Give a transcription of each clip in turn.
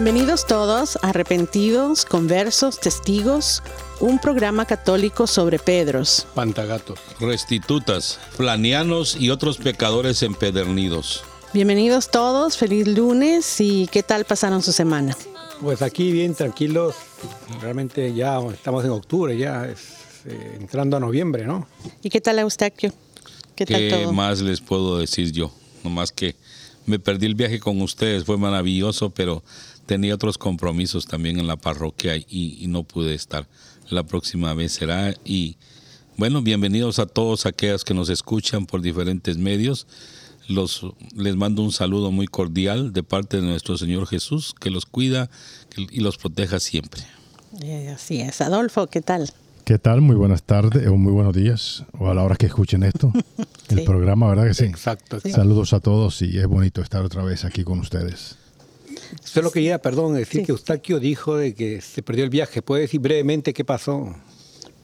Bienvenidos todos a Arrepentidos, Conversos, Testigos, un programa católico sobre Pedros, Pantagatos, restitutas, flanianos y otros pecadores empedernidos. Bienvenidos todos, feliz lunes y ¿qué tal pasaron su semana? Pues aquí bien tranquilos, realmente ya estamos en octubre, ya es, eh, entrando a noviembre, ¿no? ¿Y qué tal Eustaquio? ¿Qué, tal todo? más les puedo decir yo? Nomás que me perdí el viaje con ustedes, fue maravilloso, pero tenía otros compromisos también en la parroquia y, no pude estar. La próxima vez será. Y bueno, bienvenidos a todos aquellos que nos escuchan por diferentes medios. Los, les mando un saludo muy cordial de parte de nuestro Señor Jesús, que los cuida y los proteja siempre. Eh, así es. Adolfo, ¿qué tal? ¿Qué tal? Muy buenas tardes o muy buenos días, o a la hora que escuchen esto, el programa, ¿verdad que sí? Exacto. Saludos a todos y es bonito estar otra vez aquí con ustedes. Solo quería, perdón, decir que Eustaquio dijo de que se perdió el viaje. ¿Puede decir brevemente qué pasó?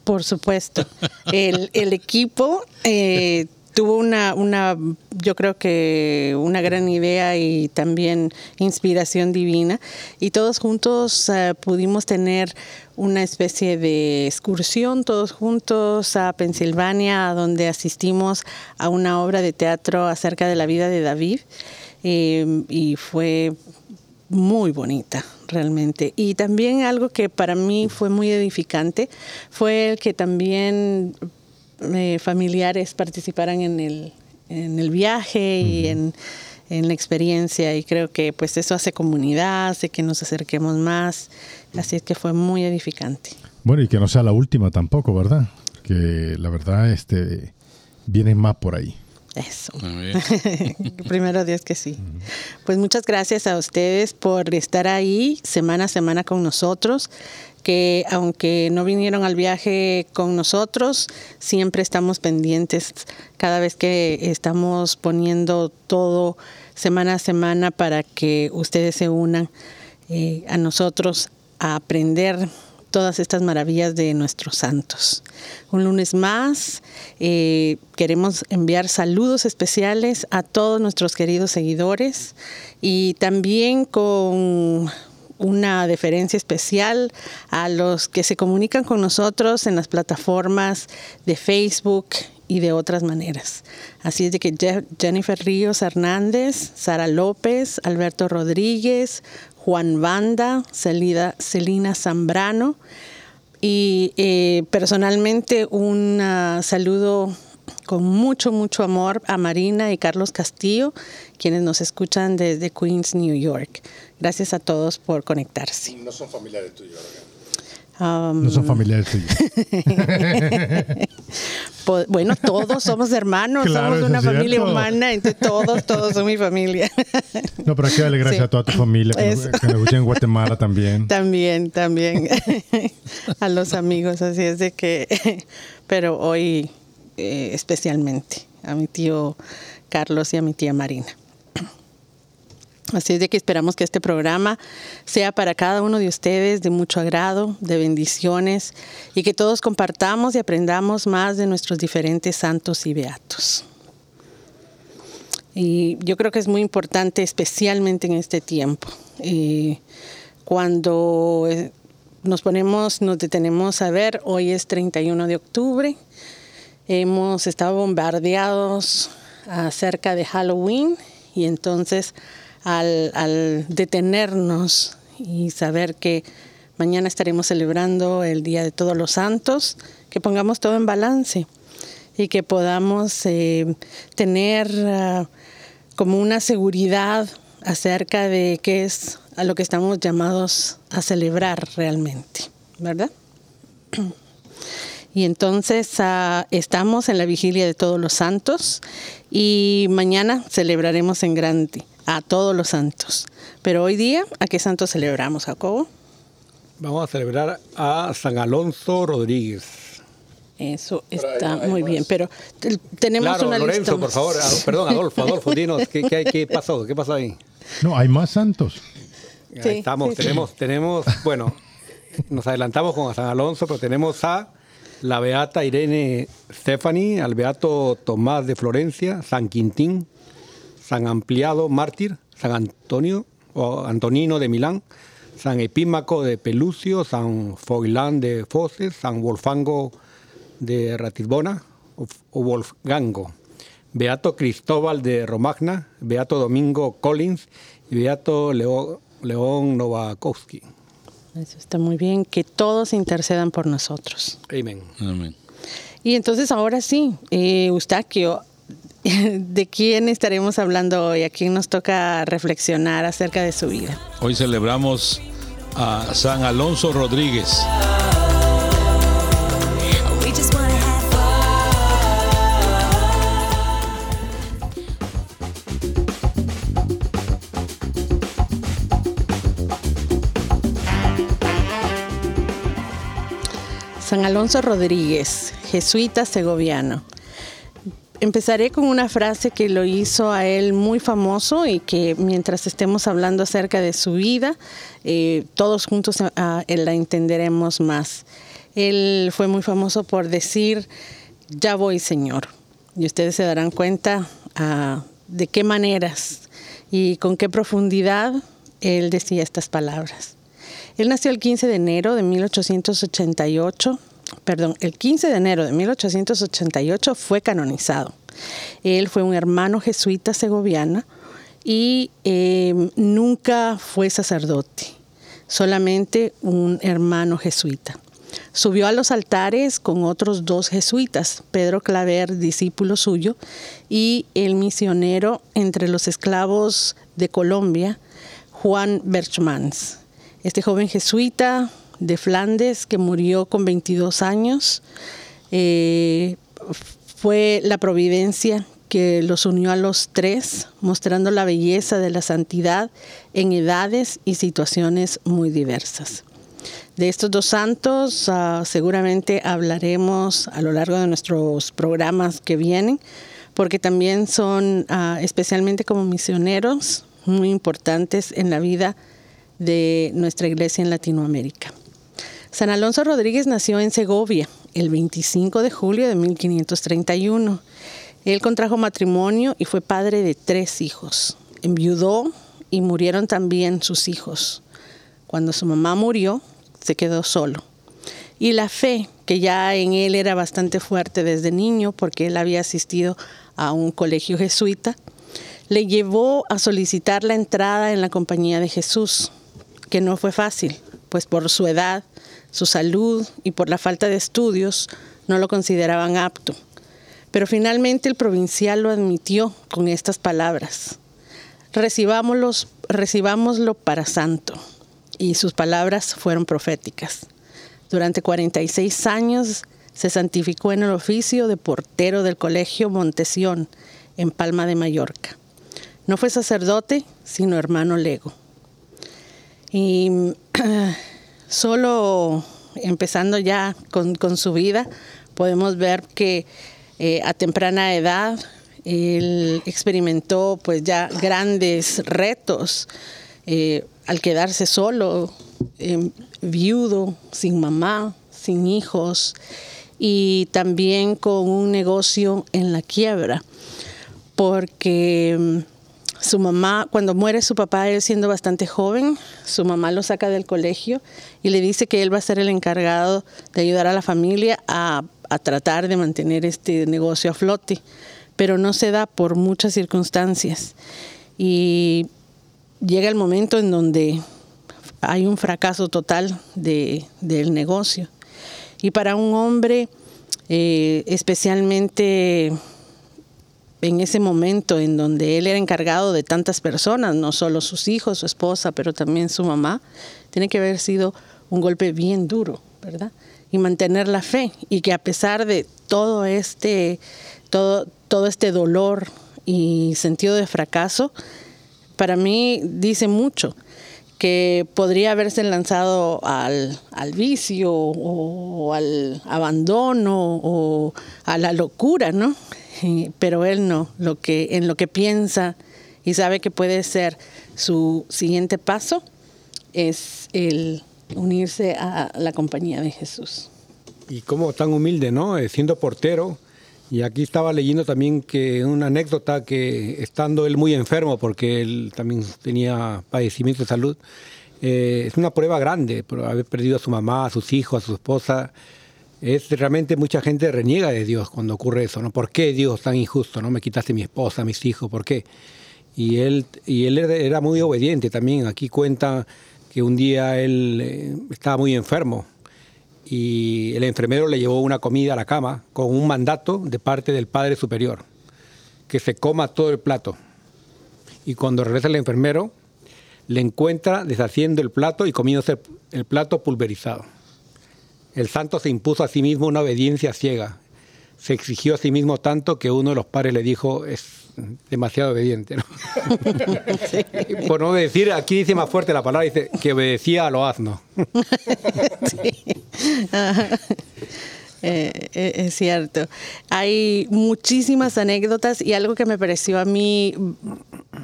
Por supuesto. El, equipo eh, tuvo una, una, yo creo que una gran idea y también inspiración divina. Y todos juntos eh, pudimos tener una especie de excursión, todos juntos a Pensilvania, donde asistimos a una obra de teatro acerca de la vida de David. Eh, y fue muy bonita realmente. Y también algo que para mí fue muy edificante fue el que también eh, familiares participaran en el, en el viaje y en, en, la experiencia. Y creo que pues eso hace comunidad, hace que nos acerquemos más. Así es que fue muy edificante. Bueno, y que no sea la última tampoco, ¿verdad? Que la verdad este, vienen más por ahí. Eso. Primero Dios que sí. Pues muchas gracias a ustedes por estar ahí semana a semana con nosotros, que aunque no vinieron al viaje con nosotros, siempre estamos pendientes cada vez que estamos poniendo todo semana a semana para que ustedes se unan eh, a nosotros a aprender todas estas maravillas de nuestros santos. Un lunes más, eh, queremos enviar saludos especiales a todos nuestros queridos seguidores y también con una deferencia especial a los que se comunican con nosotros en las plataformas de Facebook y de otras maneras. Así es de que Jennifer Ríos Hernández, Sara López, Alberto Rodríguez, Juan Banda, Celina Zambrano y eh, personalmente un saludo con mucho, mucho amor a Marina y Carlos Castillo, quienes nos escuchan desde Queens, New York. Gracias a todos por conectarse. No son familiares tuyos, no son familiares tuyos. bueno, todos somos hermanos, somos una familia humana, entonces todos, todos son mi familia. no, pero hay que darle gracias a toda tu familia que, nos, escuchan en Guatemala también. También, también. a los amigos, así es de que, pero hoy eh, especialmente a mi tío Carlos y a mi tía Marina. Así es de que esperamos que este programa sea para cada uno de ustedes de mucho agrado, de bendiciones y que todos compartamos y aprendamos más de nuestros diferentes santos y beatos. Y yo creo que es muy importante, especialmente en este tiempo, eh, cuando eh, nos ponemos, nos detenemos a ver, hoy es 31 de octubre, hemos estado bombardeados acerca de Halloween y entonces al, detenernos y saber que mañana estaremos celebrando el Día de Todos los Santos, que pongamos todo en balance y que podamos eh, tener ah, como una seguridad acerca de qué es a lo que estamos llamados a celebrar realmente, ¿verdad? Y entonces ah, estamos en la vigilia de todos los santos y mañana celebraremos en grande a todos los santos. Pero hoy día, ¿a qué santo celebramos, Jacobo? Vamos a celebrar a San Alonso Rodríguez. Eso está muy bien, pero tenemos una Lorenzo, por favor, perdón, Adolfo, Adolfo, dinos, ¿qué, qué, pasó? ¿Qué pasó ahí? No, hay más santos. estamos, tenemos, tenemos, bueno, nos adelantamos con San Alonso, pero tenemos a la beata Irene Stephanie, al beato Tomás de Florencia, San Quintín, San Ampliado Mártir, San Antonio o Antonino de Milán, San Epímaco de Pelucio, San Foilán de Foses, San Wolfango de Ratisbona o, Wolfgango, Beato Cristóbal de Romagna, Beato Domingo Collins y Beato León Novakowski. Eso está muy bien, que todos intercedan por nosotros. Amén. Amén. Y entonces ahora sí, eh, Eustaquio, ¿De quién estaremos hablando hoy? ¿A quién nos toca reflexionar acerca de su vida? Hoy celebramos a San Alonso Rodríguez. San Alonso Rodríguez, jesuita segoviano. Empezaré con una frase que lo hizo a él muy famoso y que mientras estemos hablando acerca de su vida, eh, todos juntos ah, la entenderemos más. Él fue muy famoso por decir, ya voy Señor. Y ustedes se darán cuenta ah, de qué maneras y con qué profundidad él decía estas palabras. Él nació el 15 de enero de 1888 perdón, el 15 de enero de 1888 fue canonizado. Él fue un hermano jesuita segoviana y em, nunca fue sacerdote, solamente un hermano jesuita. Subió a los altares con otros dos jesuitas, Pedro Claver, discípulo suyo, y el misionero entre los esclavos de Colombia, Juan Berchmans. Este joven jesuita de Flandes que murió con 22 años. Eh, fue la providencia que los unió a los tres, mostrando la belleza de la santidad en edades y situaciones muy diversas. De estos dos santos ah, seguramente hablaremos a lo largo de nuestros programas que vienen, porque también son ah, especialmente como misioneros muy importantes en la vida de nuestra iglesia en Latinoamérica. San Alonso Rodríguez nació en Segovia el 25 de julio de 1531. Él contrajo matrimonio y fue padre de tres hijos. Enviudó y murieron también sus hijos. Cuando su mamá murió, se quedó solo. Y la fe, que ya en él era bastante fuerte desde niño, porque él había asistido a un colegio jesuita, le llevó a solicitar la entrada en la compañía de Jesús, que no fue fácil, pues por su edad su salud y por la falta de estudios no lo consideraban apto. Pero finalmente el provincial lo admitió con estas palabras. recibámoslo para santo. Y sus palabras fueron proféticas. Durante 46 años se santificó en el oficio de portero del colegio Montesión, en Palma de Mallorca. No fue sacerdote, sino hermano lego. Y solo empezando ya con, su vida, podemos ver que eh, a temprana edad él experimentó pues ya grandes retos eh, al quedarse solo, em, viudo, sin mamá, sin hijos y también con un negocio en la quiebra, porque em, su mamá, cuando muere su papá, él siendo bastante joven, su mamá lo saca del colegio y le dice que él va a ser el encargado de ayudar a la familia a, tratar de mantener este negocio a flote, pero no se da por muchas circunstancias. Y llega el momento en donde hay un fracaso total de, del negocio. Y para un hombre, eh, especialmente en ese momento en donde él era encargado de tantas personas, no solo sus hijos, su esposa, pero también su mamá, tiene que haber sido un golpe bien duro, ¿verdad? Y mantener la fe y que a pesar de todo este, todo, todo este dolor y sentido de fracaso, para mí dice mucho que podría haberse lanzado al, al, vicio o al abandono o a la locura, ¿no? Pero él no, lo que, en lo que piensa y sabe que puede ser su siguiente paso es el unirse a la compañía de Jesús. Y como tan humilde, ¿no? Eh, siendo portero. Y aquí estaba leyendo también que una anécdota que estando él muy enfermo, porque él también tenía padecimiento de salud, eh, es una prueba grande por haber perdido a su mamá, a sus hijos, a su esposa es realmente mucha gente reniega de Dios cuando ocurre eso, ¿no? ¿Por qué Dios tan injusto? ¿No me quitaste mi esposa, mis hijos? ¿Por qué? Y él, y él era muy obediente también. Aquí cuenta que un día él eh, estaba muy enfermo y el enfermero le llevó una comida a la cama con un mandato de parte del Padre Superior, que se coma todo el plato. Y cuando regresa el enfermero, le encuentra deshaciendo el plato y comiéndose el plato pulverizado. El santo se impuso a sí mismo una obediencia ciega. Se exigió a sí mismo tanto que uno de los padres le dijo, es demasiado obediente. Por no decir, aquí dice más fuerte la palabra, dice que obedecía a lo asno. sí. Eh, eh, es cierto. Hay muchísimas anécdotas y algo que me pareció a mí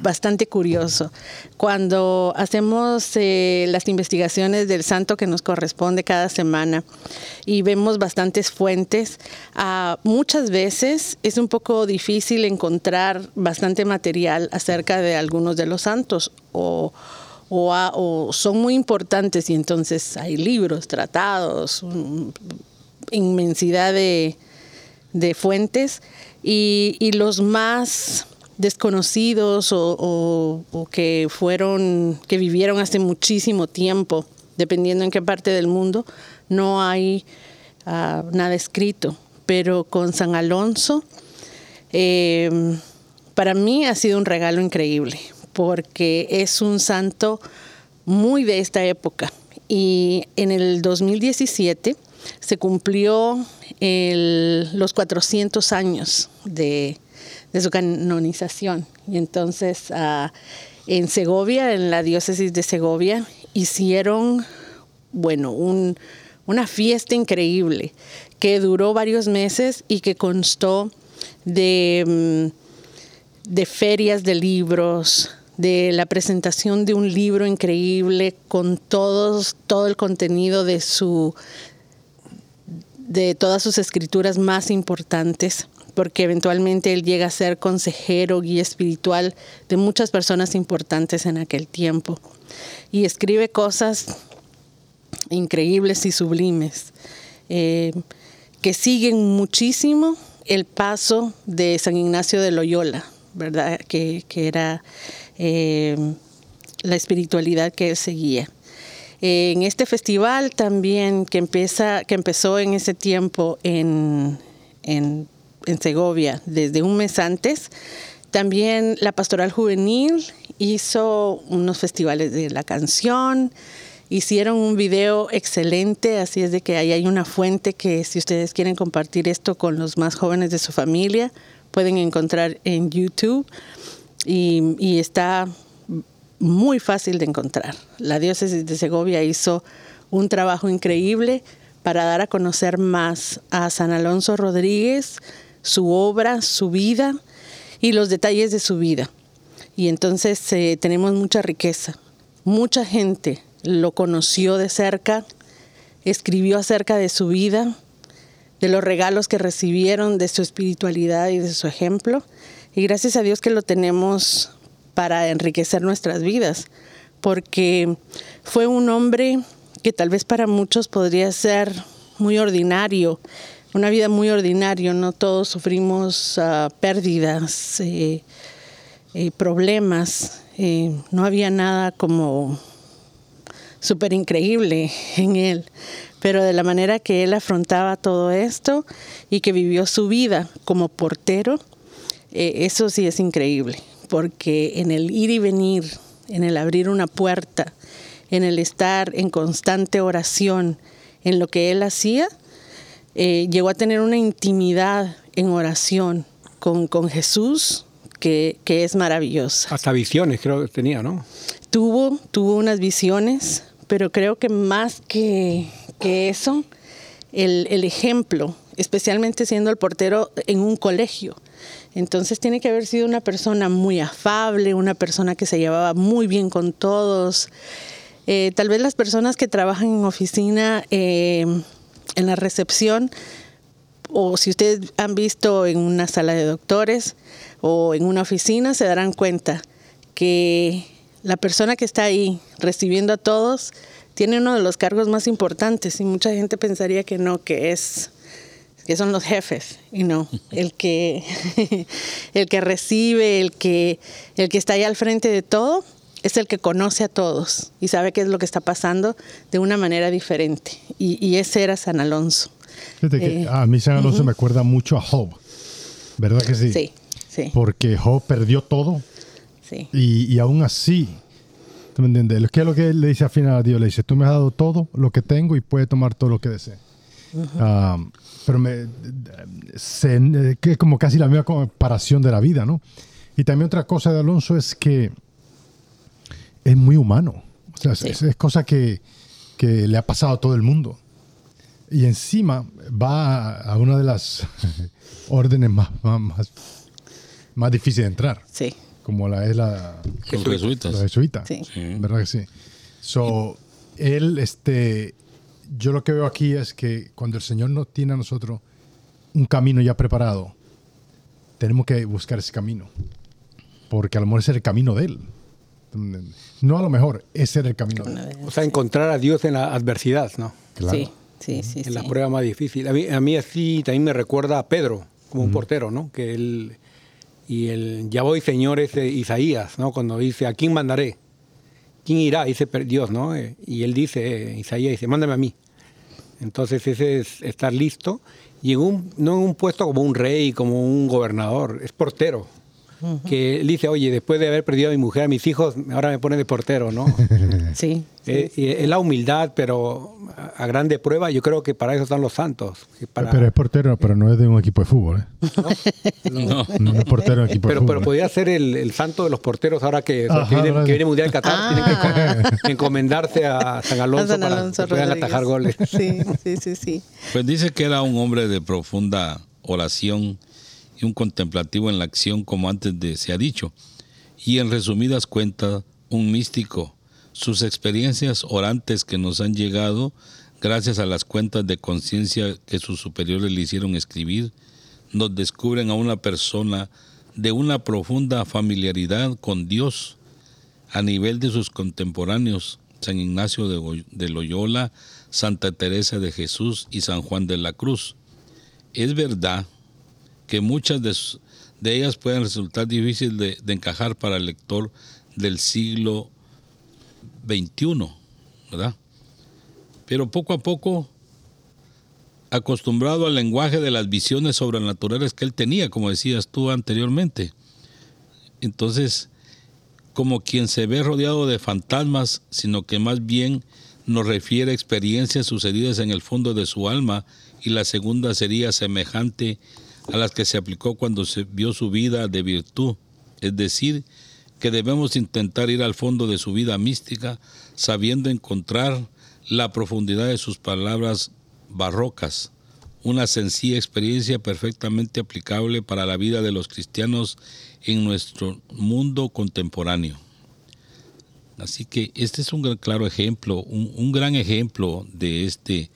bastante curioso. Cuando hacemos eh, las investigaciones del santo que nos corresponde cada semana y vemos bastantes fuentes, ah, muchas veces es un poco difícil encontrar bastante material acerca de algunos de los santos o, o, son muy importantes y entonces hay libros, tratados, inmensidad de, fuentes y, los más desconocidos o, que fueron, que vivieron hace muchísimo tiempo, dependiendo en qué parte del mundo, no hay ah, nada escrito. Pero con San Alonso, em, para mí ha sido un regalo increíble, porque es un santo muy de esta época. Y en el 2017 se cumplió los 400 años de, su canonización. Y entonces ah, en Segovia, en la diócesis de Segovia, hicieron, bueno, una fiesta increíble que duró varios meses y que constó de, mm, de ferias de libros, de la presentación de un libro increíble con todos, todo el contenido de su, de todas sus escrituras más importantes, porque eventualmente él llega a ser consejero, guía espiritual de muchas personas importantes en aquel tiempo. Y escribe cosas increíbles y sublimes, eh, que siguen muchísimo el paso de San Ignacio de Loyola, ¿verdad? Que, era eh, la espiritualidad que él seguía en este festival también que, empieza, que empezó en ese tiempo en, en Segovia desde un mes antes. También la Pastoral Juvenil hizo unos festivales de la canción, hicieron un video excelente, así es de que ahí hay una fuente que si ustedes quieren compartir esto con los más jóvenes de su familia, pueden encontrar en YouTube y, y está muy fácil de encontrar. La diócesis de Segovia hizo un trabajo increíble para dar a conocer más a San Alonso Rodríguez, su obra, su vida y los detalles de su vida. Y entonces eh, tenemos mucha riqueza. Mucha gente lo conoció de cerca, escribió acerca de su vida, de los regalos que recibieron, de su espiritualidad y de su ejemplo. Y gracias a Dios que lo tenemos para enriquecer nuestras vidas, porque fue un hombre que tal vez para muchos podría ser muy ordinario, una vida muy ordinaria, no todos sufrimos uh, pérdidas, eh, eh, problemas, eh, no había nada como súper increíble en él, pero de la manera que él afrontaba todo esto y que vivió su vida como portero, eso sí es increíble, porque en el ir y venir, en el abrir una puerta, en el estar en constante oración, en lo que él hacía, eh, llegó a tener una intimidad en oración con, con Jesús que, que, es maravillosa. Hasta visiones creo que tenía, ¿no? Tuvo, tuvo unas visiones, pero creo que más que, que eso, el, el ejemplo, especialmente siendo el portero en un colegio. Entonces tiene que haber sido una persona muy afable, una persona que se llevaba muy bien con todos, eh, tal vez las personas que trabajan en oficina, eh, en la recepción, o si ustedes han visto en una sala de doctores o en una oficina, se darán cuenta que la persona que está ahí recibiendo a todos tiene uno de los cargos más importantes y mucha gente pensaría que no, que es que son los jefes y no el que el que recibe, el que el que está ahí al frente de todo es el que conoce a todos y sabe qué es lo que está pasando de una manera diferente. Y, ese era San Alonso. Eh, a mí San Alonso me acuerda mucho a Job, ¿verdad que sí? Sí, sí. Porque Job perdió todo. Sí. Y, aún así, ¿tú me entiendes? ¿Qué es lo que él le dice al final a Dios? Le dice, tú me has dado todo lo que tengo y puedes tomar todo lo que desee. Ah, pero me, se, que es como casi la misma comparación de la vida, ¿no? Y también otra cosa de Alonso es que es muy humano. O sea, es, cosa que, que, le ha pasado a todo el mundo. Y encima va a, una de las órdenes más, más, más, difíciles de entrar. Sí. Como la es la... Jesuitas. La jesuita. Sí. ¿Verdad que sí? So, él, este... Yo lo que veo aquí es que cuando el Señor nos tiene a nosotros un camino ya preparado, tenemos que buscar ese camino. Porque a lo mejor es el camino de Él. No a lo mejor, ese era el camino. O sea, encontrar a Dios en la adversidad, ¿no? Claro. Sí, sí, sí. En la prueba más difícil. A mí, a mí así también me recuerda a Pedro, como un portero, ¿no? Que él, y el ya voy, Señor, es Isaías, ¿no? Cuando dice, ¿a quién mandaré? ¿Quién irá? Dice Dios, ¿no? Eh, y él dice, Isaías dice, mándame a mí. Entonces ese es estar listo. Y en un, no en un puesto como un rey, como un gobernador, es portero que él dice, oye, después de haber perdido a mi mujer, a mis hijos, ahora me pone de portero, ¿no? sí. Eh, es la humildad, pero a grande prueba, yo creo que para eso están los santos. Pero es portero, pero no es de un equipo de fútbol, ¿eh? No, no, es portero de equipo pero, de fútbol. Pero podría ser el, santo de los porteros ahora que, viene, que viene, Mundial Qatar, ah. tienen que encomendarse a San Alonso, para que puedan atajar goles. Sí, sí, sí, sí. Pues dice que era un hombre de profunda oración un contemplativo en la acción como antes se ha dicho, y en resumidas cuentas, un místico. Sus experiencias orantes que nos han llegado gracias a las cuentas de conciencia que sus superiores le hicieron escribir, nos descubren a una persona de una profunda familiaridad con Dios a nivel de sus contemporáneos, San Ignacio de Loyola, Santa Teresa de Jesús y San Juan de la Cruz. Es verdad que muchas de, ellas pueden resultar difíciles de, encajar para el lector del siglo XXI, ¿verdad? Pero poco a poco acostumbrado al lenguaje de las visiones sobrenaturales que él tenía, como decías tú anteriormente. Entonces, como quien se ve rodeado de fantasmas, sino que más bien nos refiere a experiencias sucedidas en el fondo de su alma y la segunda sería semejante a las que se aplicó cuando se vio su vida de virtud, es decir, que debemos intentar ir al fondo de su vida mística, sabiendo encontrar la profundidad de sus palabras barrocas, una sencilla experiencia perfectamente aplicable para la vida de los cristianos en nuestro mundo contemporáneo. Así que este es un claro ejemplo, un, gran ejemplo de este,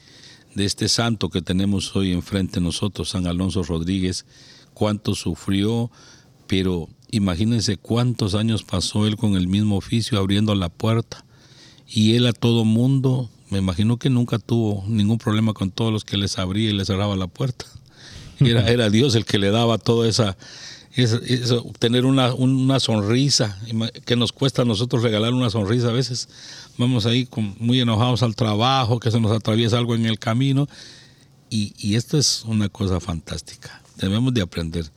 de este santo que tenemos hoy enfrente de nosotros, San Alonso Rodríguez, cuánto sufrió, pero imagínense cuántos años pasó él con el mismo oficio abriendo la puerta y él a todo mundo, me imagino que nunca tuvo ningún problema con todos los que les abría y les cerraba la puerta. Era, era Dios el que le daba toda esa, eso, tener una, una, sonrisa, que nos cuesta a nosotros regalar una sonrisa. A veces vamos ahí muy enojados al trabajo, que se nos atraviesa algo en el camino. Y, y esto es una cosa fantástica. Debemos de aprender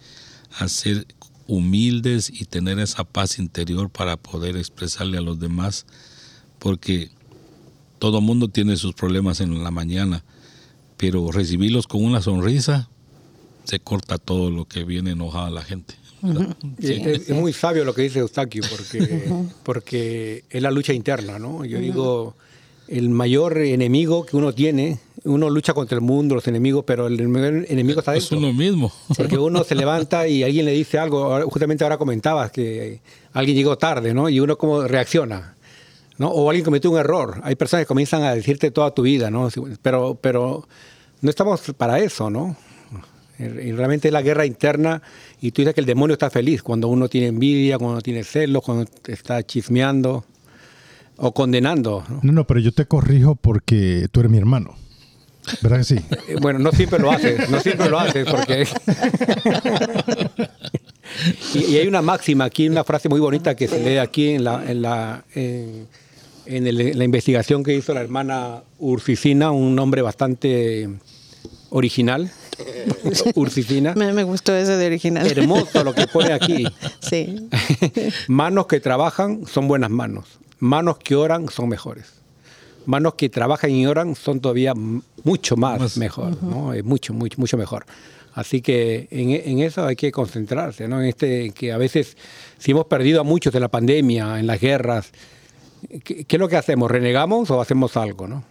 a ser humildes y tener esa paz interior para poder expresarle a los demás, porque todo mundo tiene sus problemas en la mañana, pero recibirlos con una sonrisa, se corta todo lo que viene enojada la gente. Es, muy sabio lo que dice Eustaquio, porque, porque es la lucha interna, ¿no? Yo digo, el mayor enemigo que uno tiene, uno lucha contra el mundo, los enemigos, pero el enemigo está dentro. Es uno mismo. Porque uno se levanta y alguien le dice algo, justamente ahora comentabas que alguien llegó tarde, ¿no? Y uno como reacciona. ¿no? O alguien cometió un error. Hay personas que comienzan a decirte toda tu vida, ¿no? Pero, pero no estamos para eso, ¿no? Y realmente es la guerra interna y tú dices que el demonio está feliz cuando uno tiene envidia, cuando tiene celos, cuando está chismeando o condenando. ¿no? no, pero yo te corrijo porque tú eres mi hermano. ¿Verdad que sí? Eh, bueno, no siempre lo haces, no siempre lo haces porque... y, hay una máxima aquí, una frase muy bonita que se lee aquí en la, en la, en, la investigación que hizo la hermana Ursicina, un nombre bastante original. Ursicina. Me, me, gustó ese de original. Hermoso lo que pone aquí. Sí. manos que trabajan son buenas manos. Manos que oran son mejores. Manos que trabajan y oran son todavía mucho más, mejor, ¿no? Es mucho, mucho, mucho mejor. Así que en, en, eso hay que concentrarse, ¿no? En este que a veces si hemos perdido a muchos de la pandemia, en las guerras, ¿qué, qué es lo que hacemos? ¿Renegamos o hacemos algo, no?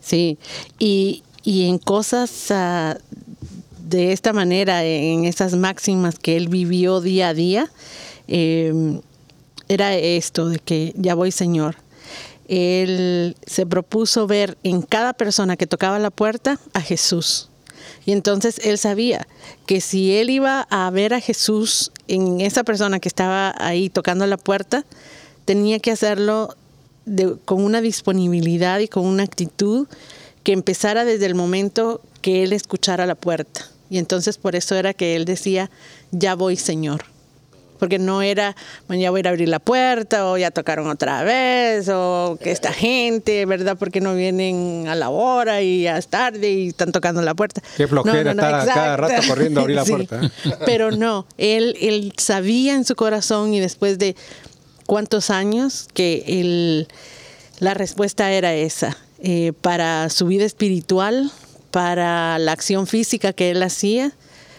Sí, y, y en cosas uh, de esta manera, en esas máximas que él vivió día a día, eh, era esto de que ya voy Señor. Él se propuso ver en cada persona que tocaba la puerta a Jesús. Y entonces él sabía que si él iba a ver a Jesús en esa persona que estaba ahí tocando la puerta, tenía que hacerlo con una disponibilidad y con una actitud que empezara desde el momento que él escuchara la puerta. Y entonces por eso era que él decía, ya voy Señor. Porque no era, bueno, ya voy a ir a abrir la puerta, o ya tocaron otra vez, o que esta gente, ¿verdad? Porque no vienen a la hora y ya es tarde y están tocando la puerta. Qué flojera estar cada rato corriendo a abrir la puerta. ¿eh? Pero no, él, él sabía en su corazón y después de cuántos años que él, la respuesta era esa. Eh, para su vida espiritual, para la acción física que él hacía,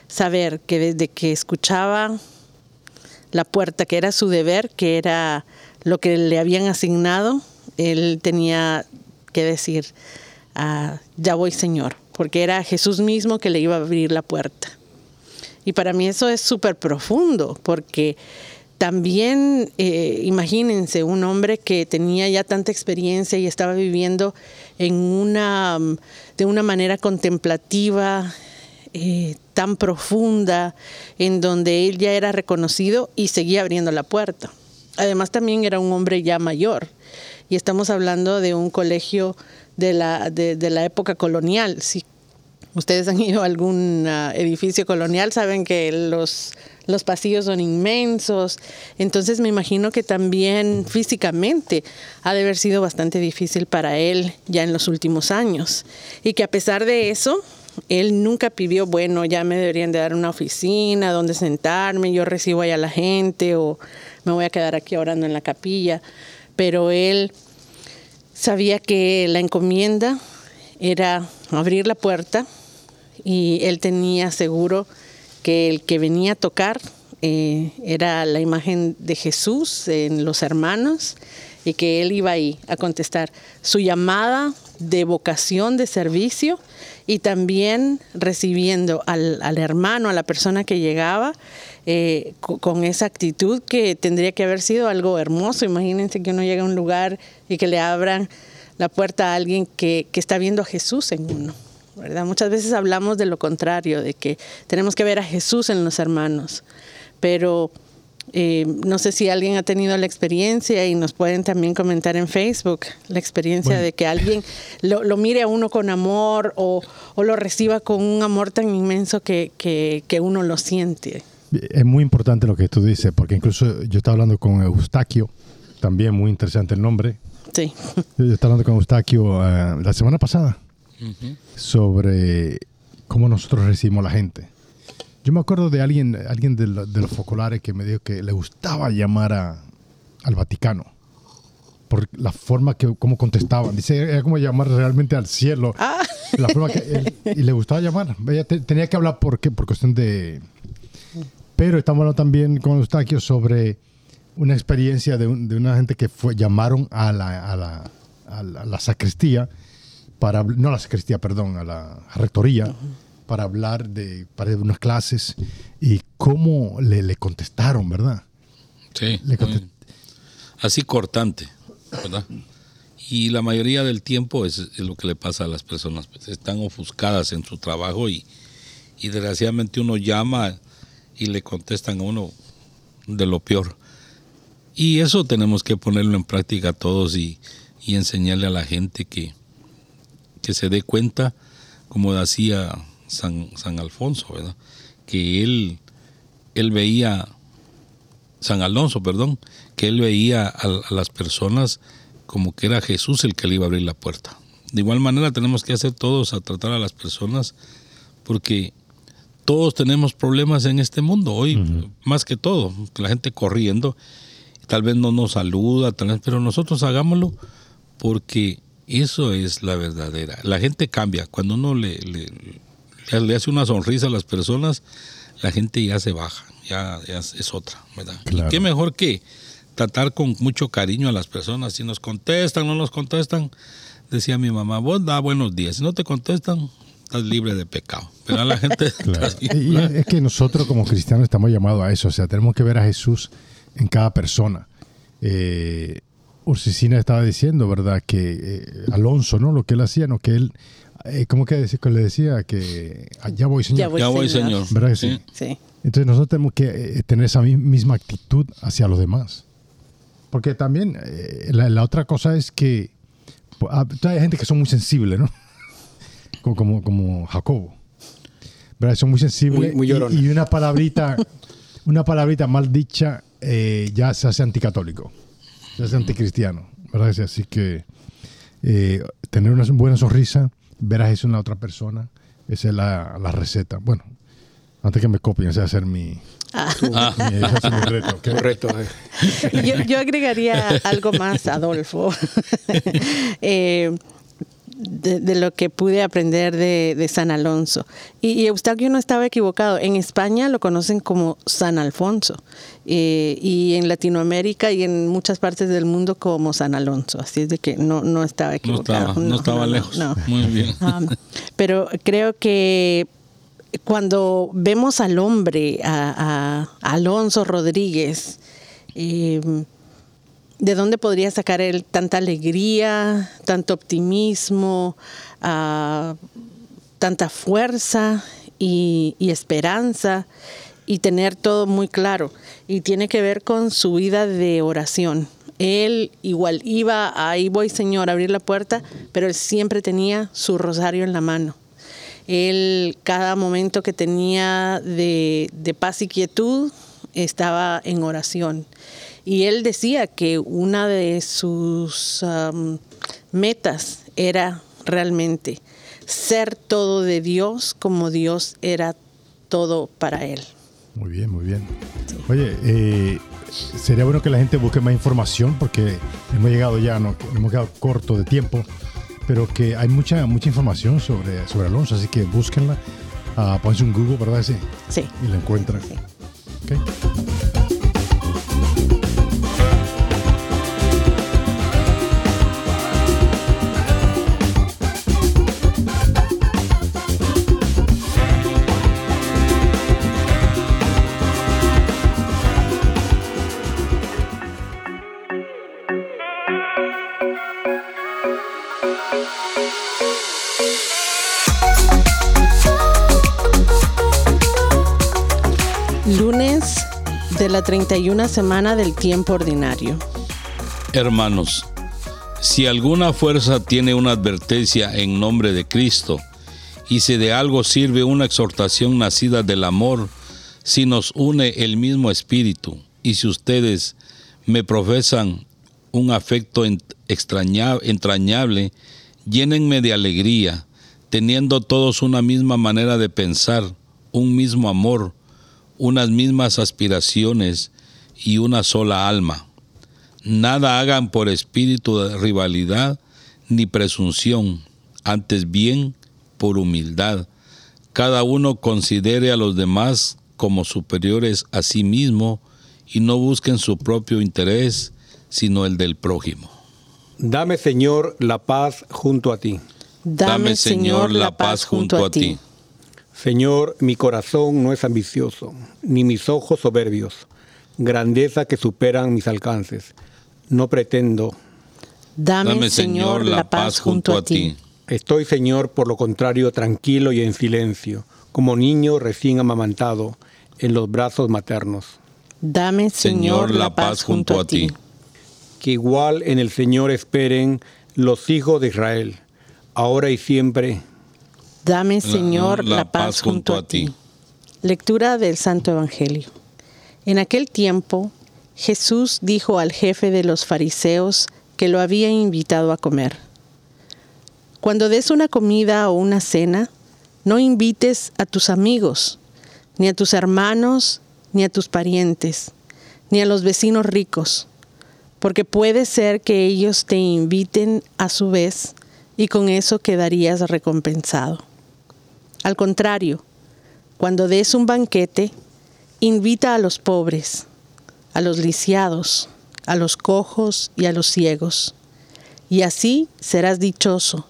saber que desde que escuchaba la puerta, que era su deber, que era lo que le habían asignado, él tenía que decir, ah, ya voy Señor, porque era Jesús mismo que le iba a abrir la puerta. Y para mí eso es súper profundo, porque también eh, imagínense un hombre que tenía ya tanta experiencia y estaba viviendo en una, de una manera contemplativa, eh, tan profunda, en donde él ya era reconocido y seguía abriendo la puerta. Además también era un hombre ya mayor y estamos hablando de un colegio de la, de, la época colonial, sí, ustedes han ido a algún ah, edificio colonial, saben que los, los pasillos son inmensos. Entonces me imagino que también físicamente ha de haber sido bastante difícil para él ya en los últimos años. Y que a pesar de eso, él nunca pidió, bueno, ya me deberían de dar una oficina donde sentarme, yo recibo allá a la gente o me voy a quedar aquí orando en la capilla. Pero él sabía que la encomienda era abrir la puerta y él tenía seguro que el que venía a tocar eh, era la imagen de Jesús en los hermanos y que él iba ahí a contestar su llamada de vocación de servicio y también recibiendo al, hermano, a la persona que llegaba, eh, con, esa actitud que tendría que haber sido algo hermoso. Imagínense que uno llega a un lugar y que le abran la puerta a alguien que, que está viendo a Jesús en uno. ¿Verdad? Muchas veces hablamos de lo contrario, de que tenemos que ver a Jesús en los hermanos, pero eh, no sé si alguien ha tenido la experiencia y nos pueden también comentar en Facebook la experiencia de que alguien lo, mire a uno con amor o, lo reciba con un amor tan inmenso que, que, uno lo siente. Es muy importante lo que tú dices, porque incluso yo estaba hablando con Eustaquio, también muy interesante el nombre. Sí. Yo estaba hablando con Eustaquio eh, la semana pasada sobre cómo nosotros recibimos a la gente. Yo me acuerdo de alguien, alguien de, los focolares que me dijo que le gustaba llamar al Vaticano por la forma que cómo contestaban. Dice, era como llamar realmente al cielo. Ah. La forma que y le gustaba llamar. tenía que hablar por qué, por cuestión de... Pero estamos hablando también con Eustaquio sobre una experiencia de, una gente que fue, llamaron a la, a la, a la sacristía para, no a la sacristía, perdón, a la rectoría, para hablar de, para unas clases y cómo le, le contestaron, ¿verdad? Sí. así cortante, ¿verdad? Y la mayoría del tiempo es, lo que le pasa a las personas, pues, están ofuscadas en su trabajo y, y desgraciadamente uno llama y le contestan a uno de lo peor. Y eso tenemos que ponerlo en práctica todos y, y enseñarle a la gente que, que se dé cuenta, como decía San, San Alfonso, ¿verdad? que él, él veía, San Alonso, perdón, que él veía a, las personas como que era Jesús el que le iba a abrir la puerta. De igual manera tenemos que hacer todos a tratar a las personas porque todos tenemos problemas en este mundo hoy, más que todo, la gente corriendo, tal vez no nos saluda, pero nosotros hagámoslo porque eso es la verdadera. La gente cambia. Cuando uno le, le, hace una sonrisa a las personas, la gente ya se baja, ya, es otra, qué mejor que tratar con mucho cariño a las personas. Si nos contestan, no nos contestan, decía mi mamá, vos da buenos días. Si no te contestan, estás libre de pecado. Pero a la gente... y es que nosotros como cristianos estamos llamados a eso. O sea, tenemos que ver a Jesús en cada persona. Eh, Ursicina estaba diciendo, ¿verdad? Que eh, Alonso, ¿no? Lo que él hacía, ¿no? Que él, eh, ¿cómo que, le decía? Que ah, ya voy, señor. Ya voy, señor. ¿Verdad que sí? sí? Entonces nosotros tenemos que eh, tener esa misma actitud hacia los demás. Porque también la, otra cosa es que pues, ah, hay gente que son muy sensibles, ¿no? como, como, como Jacobo. ¿Verdad? Son muy sensibles. Muy, y, y, una palabrita, una palabrita mal dicha ya se hace anticatólico es anticristiano, ¿verdad? Así que eh, tener una buena sonrisa, ver a Jesús en la otra persona, esa es la, receta. Bueno, antes que me copien, ese va a ser mi, ah. reto. yo, yo, agregaría algo más, Adolfo. eh, de, lo que pude aprender de, San Alonso. Y, Eustaquio no estaba equivocado. En España lo conocen como San Alfonso. Eh, y en Latinoamérica y en muchas partes del mundo como San Alonso. Así es de que no, no estaba equivocado. No estaba, lejos. Muy bien. Ah, pero creo que cuando vemos al hombre, a, Alonso Rodríguez, eh, ¿De dónde podría sacar él tanta alegría, tanto optimismo, ah, tanta fuerza y, esperanza y tener todo muy claro? Y tiene que ver con su vida de oración. Él igual iba, ahí voy Señor, a abrir la puerta, pero él siempre tenía su rosario en la mano. Él, cada momento que tenía de, paz y quietud, estaba en oración. Y él decía que una de sus metas era realmente ser todo de Dios como Dios era todo para él. Muy bien, muy bien. Oye, eh, sería bueno que la gente busque más información porque hemos llegado ya, no, hemos quedado corto de tiempo, pero que hay mucha mucha información sobre, sobre Alonso, así que búsquenla. Uh, pónganse un Google, ¿verdad? Sí. sí. Y la encuentran. Sí. Okay. La 31 semana del tiempo ordinario. Hermanos, si alguna fuerza tiene una advertencia en nombre de Cristo, y si de algo sirve una exhortación nacida del amor, si nos une el mismo espíritu, y si ustedes me profesan un afecto entrañable, llénenme de alegría, teniendo todos una misma manera de pensar, un mismo amor, unas mismas aspiraciones y una sola alma. Nada hagan por espíritu de rivalidad ni presunción, antes bien por humildad. Cada uno considere a los demás como superiores a sí mismo y no busquen su propio interés, sino el del prójimo. Dame, Señor, la paz junto a ti. Dame, Señor, la paz junto a ti. Señor, mi corazón no es ambicioso, ni mis ojos soberbios, grandeza que superan mis alcances. No pretendo. Dame, Señor, la paz junto a ti. Estoy, Señor, por lo contrario, tranquilo y en silencio, como niño recién amamantado en los brazos maternos. Dame, Señor, la paz junto a ti. Que igual en el Señor esperen los hijos de Israel, ahora y siempre Dame, Señor, la, paz junto a ti. Lectura del Santo Evangelio. En aquel tiempo, Jesús dijo al jefe de los fariseos que lo había invitado a comer. Cuando des una comida o una cena, no invites a tus amigos, ni a tus hermanos, ni a tus parientes, ni a los vecinos ricos, porque puede ser que ellos te inviten a su vez y con eso quedarías recompensado. Al contrario, cuando des un banquete, invita a los pobres, a los lisiados, a los cojos y a los ciegos, y así serás dichoso,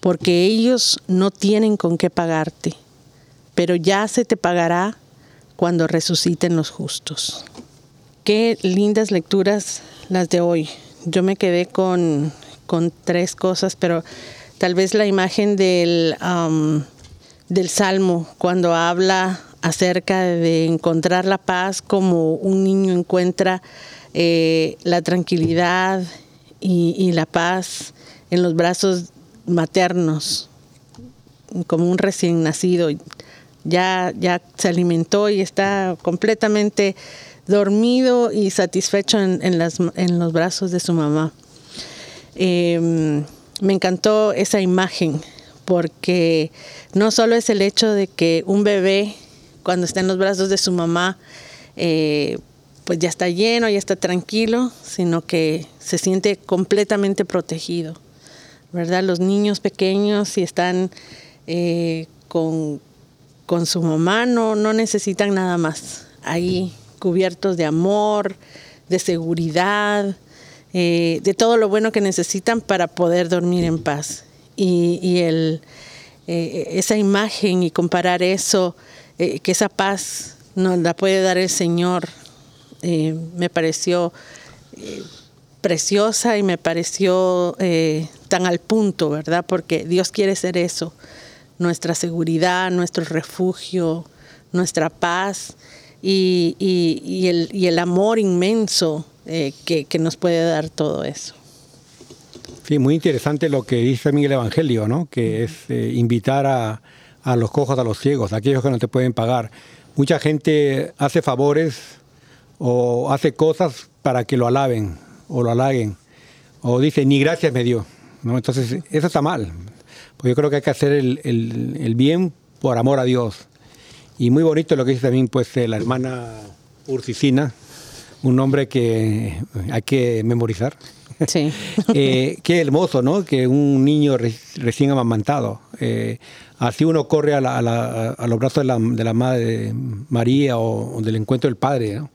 porque ellos no tienen con qué pagarte, pero ya se te pagará cuando resuciten los justos. Qué lindas lecturas las de hoy. Yo me quedé con, tres cosas, pero tal vez la imagen del del Salmo cuando habla acerca de encontrar la paz como un niño encuentra eh, la tranquilidad y, la paz en los brazos maternos, como un recién nacido. Ya, ya se alimentó y está completamente dormido y satisfecho en, en los brazos de su mamá. Em, me encantó esa imagen porque no solo es el hecho de que un bebé cuando está en los brazos de su mamá, eh, pues ya está lleno, ya está tranquilo, sino que se siente completamente protegido, ¿verdad? Los niños pequeños, si están eh, con, su mamá, no, no necesitan nada más. Ahí cubiertos de amor, de seguridad, eh, de todo lo bueno que necesitan para poder dormir en paz y, el, eh, esa imagen y comparar eso, eh, que esa paz nos la puede dar el Señor, eh, me pareció preciosa y me pareció tan al punto, ¿verdad? Porque Dios quiere ser eso, nuestra seguridad, nuestro refugio, nuestra paz y, el, y el, amor inmenso que nos puede dar todo eso. Sí, muy interesante lo que dice también el Evangelio, ¿no? que es eh, invitar a, a los cojos, a los ciegos, a aquellos que no te pueden pagar. Mucha gente hace favores o hace cosas para que lo alaben o lo halaguen. O dice, ni gracias me dio. ¿no? Entonces, eso está mal. Pues yo creo que hay que hacer el, el, bien por amor a Dios. Y muy bonito lo que dice también pues, la hermana Ursicina, un nombre que hay que memorizar. Sí. eh, qué hermoso, ¿no? Que un niño recién amamantado. Eh, así uno corre a, los brazos de la, de la, Madre María o, del encuentro del Padre, ¿no?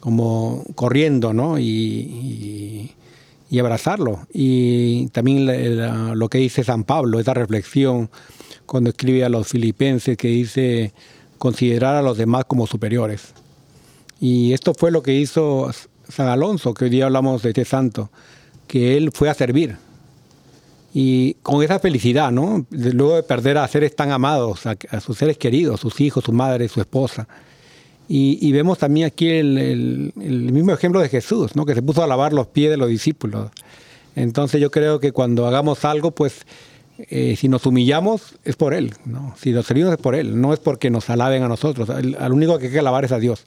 como corriendo, ¿no? Y, y, abrazarlo. Y también lo que dice San Pablo, esa reflexión cuando escribe a los filipenses que dice considerar a los demás como superiores. Y esto fue lo que hizo San Alonso, que hoy día hablamos de este santo, que él fue a servir. Y con esa felicidad, ¿no? Luego de perder a seres tan amados, a, sus seres queridos, sus hijos, su madre, su esposa. Y, vemos también aquí el, mismo ejemplo de Jesús, ¿no? Que se puso a lavar los pies de los discípulos. Entonces yo creo que cuando hagamos algo, pues eh, si nos humillamos es por Él, ¿no? Si nos servimos es por Él, no es porque nos alaben a nosotros. Al único que hay que alabar es a Dios.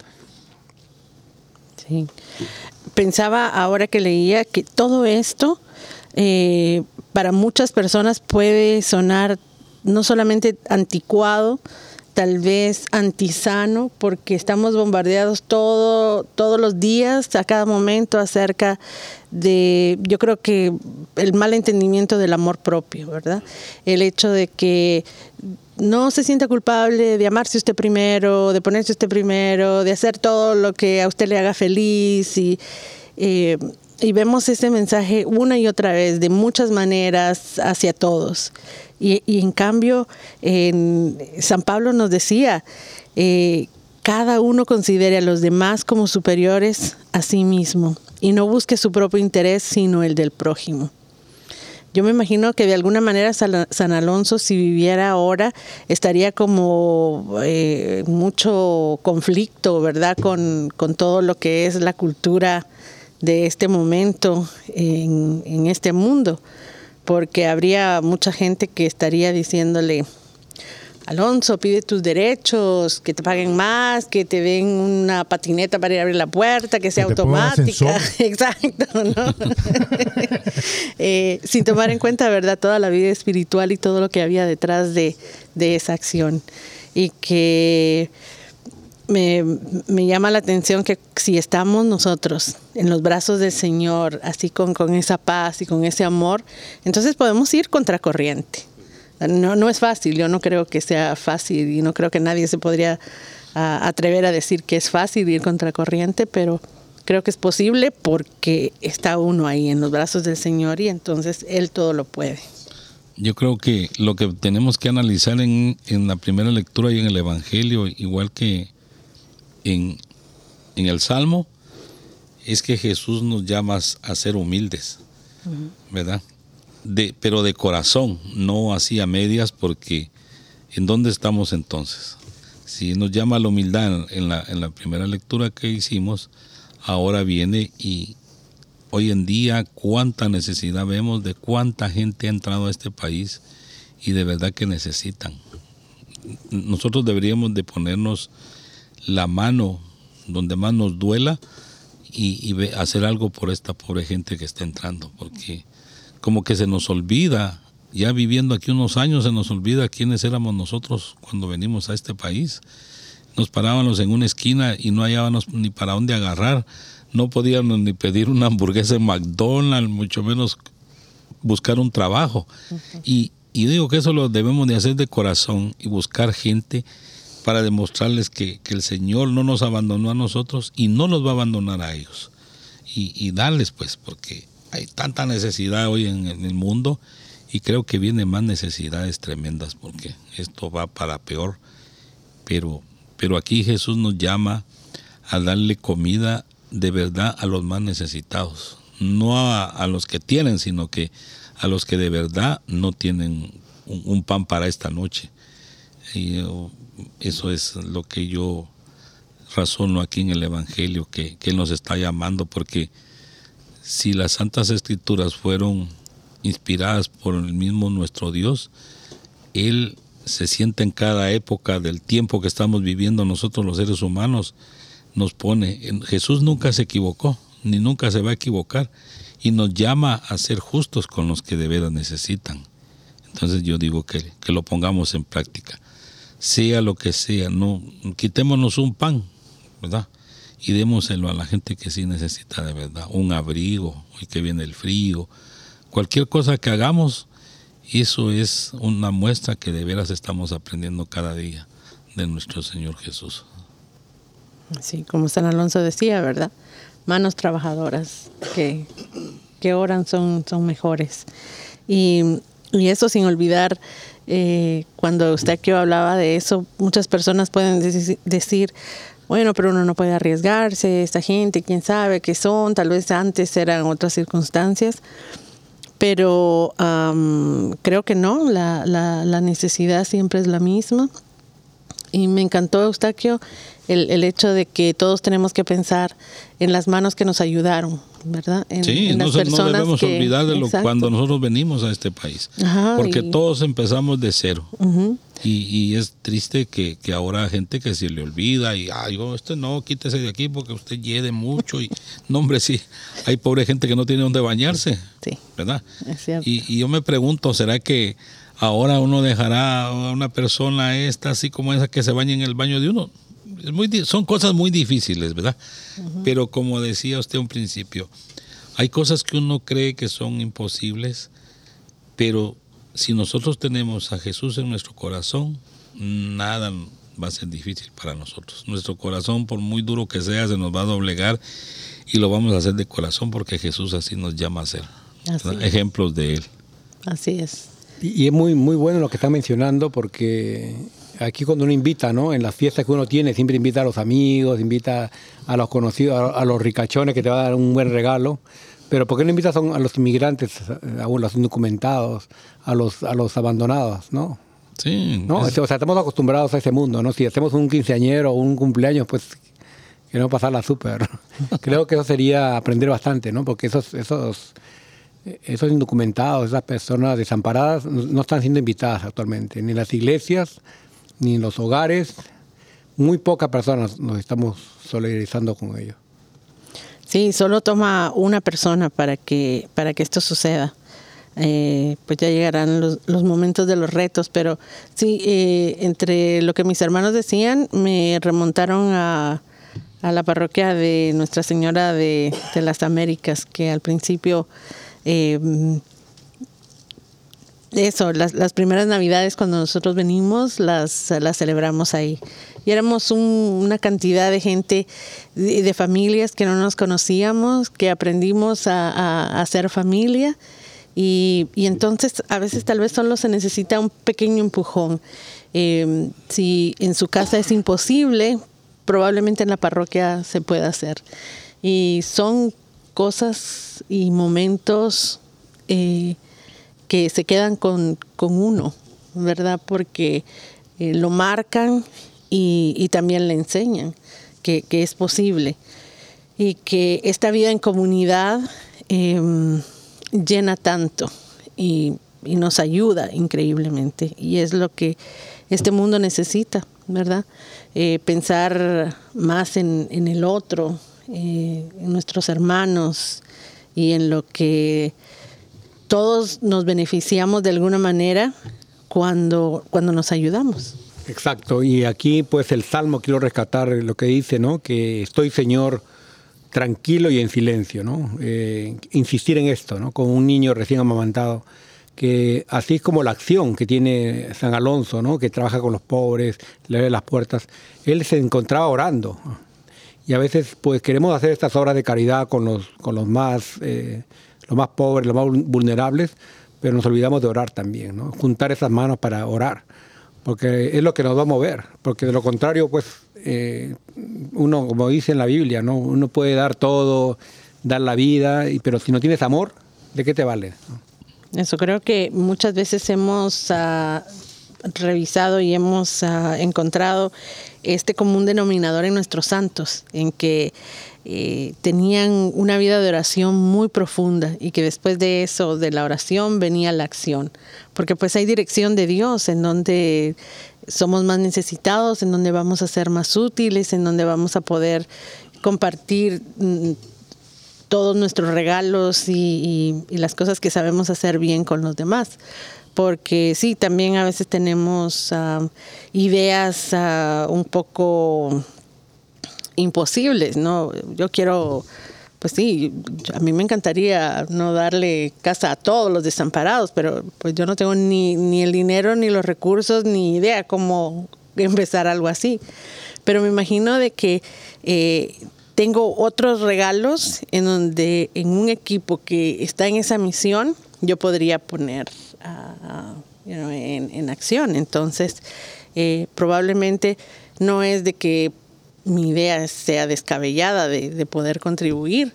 Sí. Pensaba ahora que leía que todo esto eh, para muchas personas puede sonar no solamente anticuado, tal vez antisano, porque estamos bombardeados todo, todos los días, a cada momento, acerca de, yo creo que el mal entendimiento del amor propio, ¿verdad? El hecho de que no se sienta culpable de amarse usted primero, de ponerse usted primero, de hacer todo lo que a usted le haga feliz y, eh, y vemos ese mensaje una y otra vez de muchas maneras hacia todos. Y, en cambio, San Pablo nos decía, eh, cada uno considere a los demás como superiores a sí mismo y no busque su propio interés, sino el del prójimo. Yo me imagino que de alguna manera San Alonso, si viviera ahora, estaría como eh, mucho conflicto, ¿verdad? Con, todo lo que es la cultura de este momento en, en este mundo, porque habría mucha gente que estaría diciéndole, Alonso, pide tus derechos, que te paguen más, que te den una patineta para ir a abrir la puerta, que sea automática. Exacto, ¿no? Eh, sin tomar en cuenta, ¿verdad?, toda la vida espiritual y todo lo que había detrás de, esa acción. Y que me, me, llama la atención que si estamos nosotros en los brazos del Señor, así con, con esa paz y con ese amor, entonces podemos ir contracorriente no, no es fácil, yo no creo que sea fácil y no creo que nadie se podría atrever a decir que es fácil ir contracorriente, pero creo que es posible porque está uno ahí en los brazos del Señor y entonces Él todo lo puede. Yo creo que lo que tenemos que analizar en, la primera lectura y en el Evangelio, igual que en, en el Salmo, es que Jesús nos llama a ser humildes, ¿verdad? pero de corazón, no así a medias, porque ¿en dónde estamos entonces? Si nos llama la humildad en la, en la primera lectura que hicimos, ahora viene y hoy en día cuánta necesidad vemos de cuánta gente ha entrado a este país y de verdad que necesitan. Nosotros deberíamos de ponernos la mano donde más nos duela y, y hacer algo por esta pobre gente que está entrando, porque como que se nos olvida, ya viviendo aquí unos años, se nos olvida quiénes éramos nosotros cuando venimos a este país. Nos parábamos en una esquina y no hallábamos ni para dónde agarrar. No podíamos ni pedir una hamburguesa en McDonald's, mucho menos buscar un trabajo. y, y, digo que eso lo debemos de hacer de corazón y buscar gente para demostrarles que, que, el Señor no nos abandonó a nosotros y no nos va a abandonar a ellos. Y, y darles pues, porque hay tanta necesidad hoy en, el mundo y creo que vienen más necesidades tremendas porque esto va para peor. Pero, pero aquí Jesús nos llama a darle comida de verdad a los más necesitados. No a, los que tienen, sino que a los que de verdad no tienen un, pan para esta noche. Y oh, eso es lo que yo razono aquí en el Evangelio, que, que Él nos está llamando, porque si las Santas Escrituras fueron inspiradas por el mismo nuestro Dios, Él se siente en cada época del tiempo que estamos viviendo nosotros los seres humanos, nos pone. Jesús nunca se equivocó, ni nunca se va a equivocar, y nos llama a ser justos con los que de veras necesitan. Entonces yo digo que, que lo pongamos en práctica. Sea lo que sea, no quitémonos un pan, ¿verdad? Y démoselo a la gente que sí necesita de verdad, un abrigo, hoy que viene el frío, cualquier cosa que hagamos, eso es una muestra que de veras estamos aprendiendo cada día de nuestro Señor Jesús. Sí, como San Alonso decía, ¿verdad? Manos trabajadoras que, que oran son, son mejores. Y, y eso sin olvidar, eh, cuando usted aquí hablaba de eso, muchas personas pueden decir, bueno, pero uno no puede arriesgarse, esta gente, quién sabe qué son, tal vez antes eran otras circunstancias pero creo que no, la, la, la, necesidad siempre es la misma. Y me encantó, Eustaquio, el, el, hecho de que todos tenemos que pensar en las manos que nos ayudaron, ¿verdad? En, sí, no, debemos olvidar de lo cuando nosotros venimos a este país, porque todos empezamos de cero. y, y, es triste que, que, ahora gente que se le olvida y, ay, oh, este no, quítese de aquí porque usted lleve mucho. Y, no, hombre, sí, hay pobre gente que no tiene donde bañarse, sí, ¿verdad? Y, y yo me pregunto, ¿será que ahora uno dejará a una persona esta así como esa que se bañe en el baño de uno? Son cosas muy difíciles, ¿verdad? Pero como decía usted un principio, hay cosas que uno cree que son imposibles, pero si nosotros tenemos a Jesús en nuestro corazón, nada va a ser difícil para nosotros. Nuestro corazón, por muy duro que sea, se nos va a doblegar y lo vamos a hacer de corazón porque Jesús así nos llama a ser. Ejemplos de Él. Así es. Y, es muy, muy bueno lo que está mencionando porque aquí cuando uno invita, ¿no? En las fiestas que uno tiene, siempre invita a los amigos, invita a los conocidos, a, los ricachones que te va a dar un buen regalo. Pero ¿por qué no invitas a, los inmigrantes, a, los indocumentados, a los, a los abandonados, no? Sí. ¿No? O sea, estamos acostumbrados a ese mundo, ¿no? Si hacemos un quinceañero o un cumpleaños, pues queremos pasarla súper. Creo que eso sería aprender bastante, ¿no? Porque esos, esos, esos indocumentados, esas personas desamparadas, no están siendo invitadas actualmente, ni en las iglesias, ni en los hogares. Muy pocas personas nos estamos solidarizando con ellos. Sí, solo toma una persona para que, para que esto suceda. Eh, pues ya llegarán los, los, momentos de los retos, pero sí, eh, entre lo que mis hermanos decían, me remontaron a, a la parroquia de Nuestra Señora de, de las Américas, que al principio eh, eso, las, las, primeras navidades cuando nosotros venimos las, las celebramos ahí. Y éramos una cantidad de gente, de, familias que no nos conocíamos, que aprendimos a, a, hacer familia. Y, y, entonces a veces tal vez solo se necesita un pequeño empujón. Em, si en su casa es imposible, probablemente en la parroquia se pueda hacer. Y son cosas y momentos eh, que se quedan con, uno, ¿verdad? Porque eh, lo marcan y, también le enseñan que, es posible y que esta vida en comunidad em, llena tanto y, nos ayuda increíblemente y es lo que este mundo necesita, ¿verdad? Eh, pensar más en, en el otro, eh, en nuestros hermanos y en lo que todos nos beneficiamos de alguna manera cuando, cuando nos ayudamos. Exacto, y aquí pues el Salmo quiero rescatar lo que dice, ¿no? Que estoy Señor tranquilo y en silencio, ¿no? Eh, insistir en esto, ¿no? Como un niño recién amamantado, que así es como la acción que tiene San Alonso, ¿no? Que trabaja con los pobres, le abre las puertas, él se encontraba orando, y a veces pues queremos hacer estas obras de caridad con los, con los más eh, los más pobres, los más vulnerables, pero nos olvidamos de orar también, ¿no? Juntar esas manos para orar, porque es lo que nos va a mover, porque de lo contrario, pues, eh, uno, como dice en la Biblia, ¿no? Uno puede dar todo, dar la vida, pero si no tienes amor, ¿de qué te vale? Eso creo que muchas veces hemos, ah, revisado y hemos ah, encontrado este común denominador en nuestros santos, en que eh, tenían una vida de oración muy profunda y que después de eso, de la oración, venía la acción. Porque pues hay dirección de Dios en donde somos más necesitados, en donde vamos a ser más útiles, en donde vamos a poder compartir mm, todos nuestros regalos y, las cosas que sabemos hacer bien con los demás. Porque sí, también a veces tenemos ah, ideas ah, un poco imposibles, ¿no? Yo quiero, pues sí, a mí me encantaría no darle casa a todos los desamparados, pero pues yo no tengo ni, ni el dinero, ni los recursos, ni idea cómo empezar algo así. Pero me imagino de que eh, tengo otros regalos en donde en un equipo que está en esa misión yo podría poner en, acción. Entonces, eh, probablemente no es de que mi idea sea descabellada de, poder contribuir,